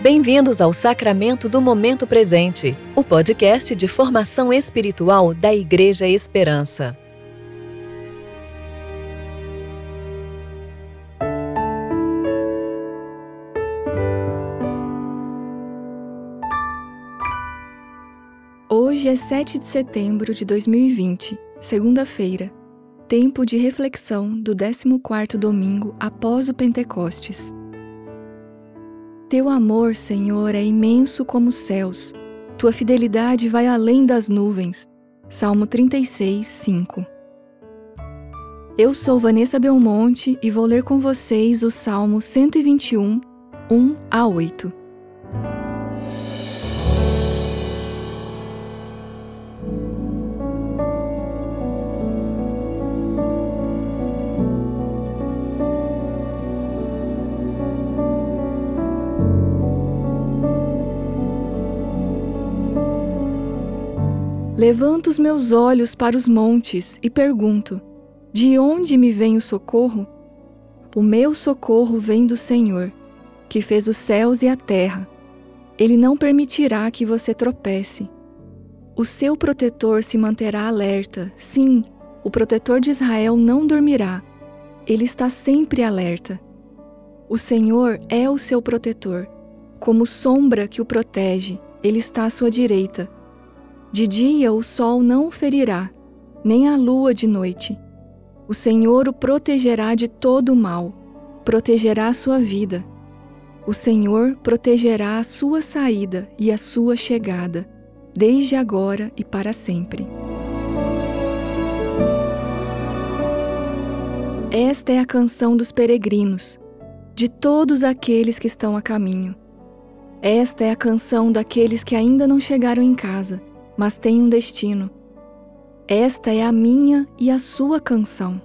Bem-vindos ao Sacramento do Momento Presente, o podcast de formação espiritual da Igreja Esperança. Hoje é 7 de setembro de 2020, segunda-feira, tempo de reflexão do 14º domingo após o Pentecostes. Teu amor, Senhor, é imenso como os céus. Tua fidelidade vai além das nuvens. Salmo 36, 5. Eu sou Vanessa Belmonte e vou ler com vocês o Salmo 121, 1 a 8. Levanto os meus olhos para os montes e pergunto: De onde me vem o socorro? O meu socorro vem do Senhor, que fez os céus e a terra. Ele não permitirá que você tropece. O seu protetor se manterá alerta. Sim, o protetor de Israel não dormirá. Ele está sempre alerta. O Senhor é o seu protetor. Como sombra que o protege, ele está à sua direita de dia o sol não o ferirá, nem a lua de noite. O Senhor o protegerá de todo o mal, protegerá a sua vida. O Senhor protegerá a sua saída e a sua chegada, desde agora e para sempre. Esta é a canção dos peregrinos, de todos aqueles que estão a caminho. Esta é a canção daqueles que ainda não chegaram em casa mas tem um destino. Esta é a minha e a sua canção.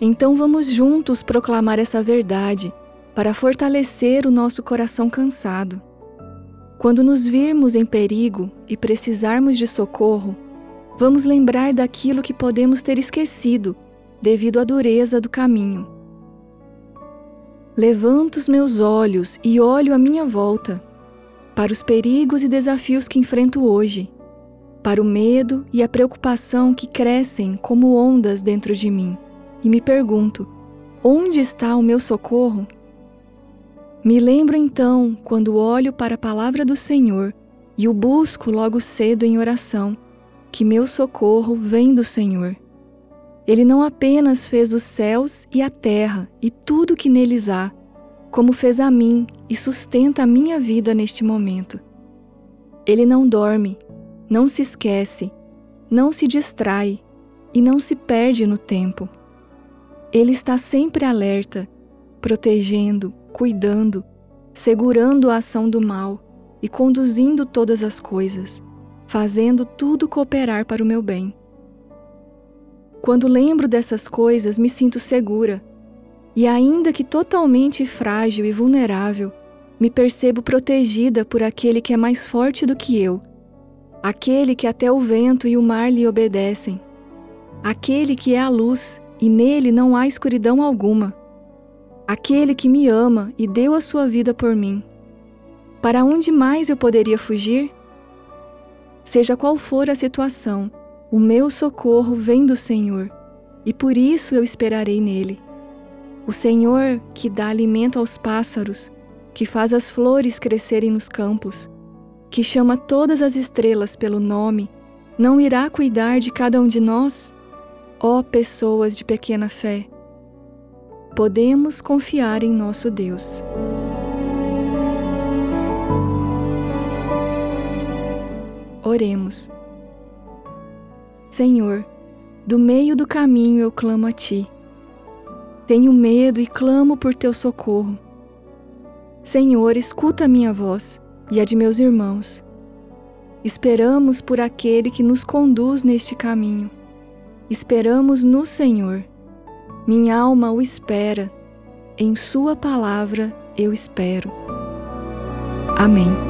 Então vamos juntos proclamar essa verdade para fortalecer o nosso coração cansado. Quando nos virmos em perigo e precisarmos de socorro, vamos lembrar daquilo que podemos ter esquecido devido à dureza do caminho. Levanto os meus olhos e olho à minha volta para os perigos e desafios que enfrento hoje, para o medo e a preocupação que crescem como ondas dentro de mim, e me pergunto: onde está o meu socorro? Me lembro então, quando olho para a palavra do Senhor e o busco logo cedo em oração, que meu socorro vem do Senhor. Ele não apenas fez os céus e a terra e tudo que neles há, como fez a mim e sustenta a minha vida neste momento. Ele não dorme, não se esquece, não se distrai e não se perde no tempo. Ele está sempre alerta, protegendo, cuidando, segurando a ação do mal e conduzindo todas as coisas, fazendo tudo cooperar para o meu bem. Quando lembro dessas coisas, me sinto segura e ainda que totalmente frágil e vulnerável, me percebo protegida por aquele que é mais forte do que eu, aquele que até o vento e o mar lhe obedecem, aquele que é a luz e nele não há escuridão alguma, aquele que me ama e deu a sua vida por mim. Para onde mais eu poderia fugir? Seja qual for a situação, o meu socorro vem do Senhor, e por isso eu esperarei nele. O Senhor que dá alimento aos pássaros, que faz as flores crescerem nos campos, que chama todas as estrelas pelo nome, não irá cuidar de cada um de nós? Ó pessoas de pequena fé! Podemos confiar em nosso Deus. Oremos. Senhor, do meio do caminho eu clamo a Ti tenho medo e clamo por teu socorro. Senhor, escuta a minha voz e a de meus irmãos. Esperamos por aquele que nos conduz neste caminho. Esperamos no Senhor. Minha alma o espera. Em Sua palavra eu espero. Amém.